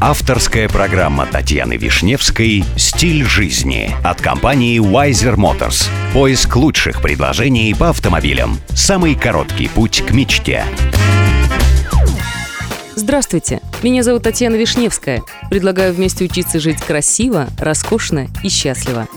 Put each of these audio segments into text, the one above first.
Авторская программа Татьяны Вишневской «Стиль жизни» от компании Wiser Motors. Поиск лучших предложений по автомобилям. Самый короткий путь к мечте. Здравствуйте, меня зовут Татьяна Вишневская. Предлагаю вместе учиться жить красиво, роскошно и счастливо.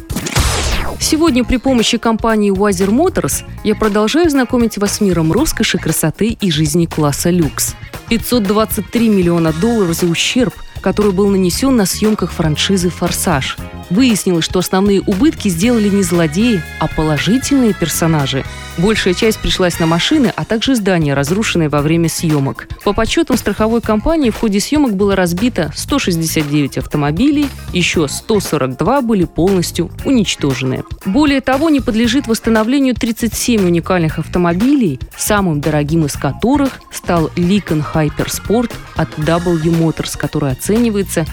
Сегодня при помощи компании Wiser Motors я продолжаю знакомить вас с миром роскоши, красоты и жизни класса люкс. 523 миллиона долларов за ущерб, который был нанесен на съемках франшизы «Форсаж». Выяснилось, что основные убытки сделали не злодеи, а положительные персонажи. Большая часть пришлась на машины, а также здания, разрушенные во время съемок. По подсчетам страховой компании, в ходе съемок было разбито 169 автомобилей, еще 142 были полностью уничтожены. Более того, не подлежит восстановлению 37 уникальных автомобилей, самым дорогим из которых стал Lincoln Hypersport от W Motors, который оценивается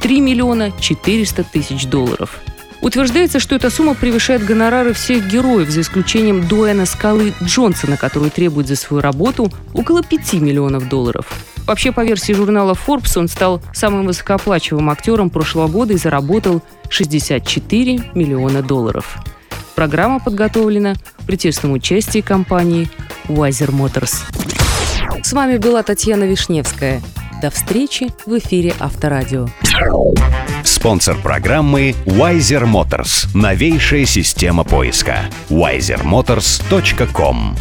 3 миллиона 400 тысяч долларов. Утверждается, что эта сумма превышает гонорары всех героев, за исключением Дуэна Скалы Джонсона, который требует за свою работу около 5 миллионов долларов. Вообще, по версии журнала Forbes, он стал самым высокооплачиваемым актером прошлого года и заработал 64 миллиона долларов. Программа подготовлена при тесном участии компании Wiser Motors. С вами была Татьяна Вишневская – до встречи в эфире Авторадио. Спонсор программы Wiser Motors. Новейшая система поиска. wisermotors.com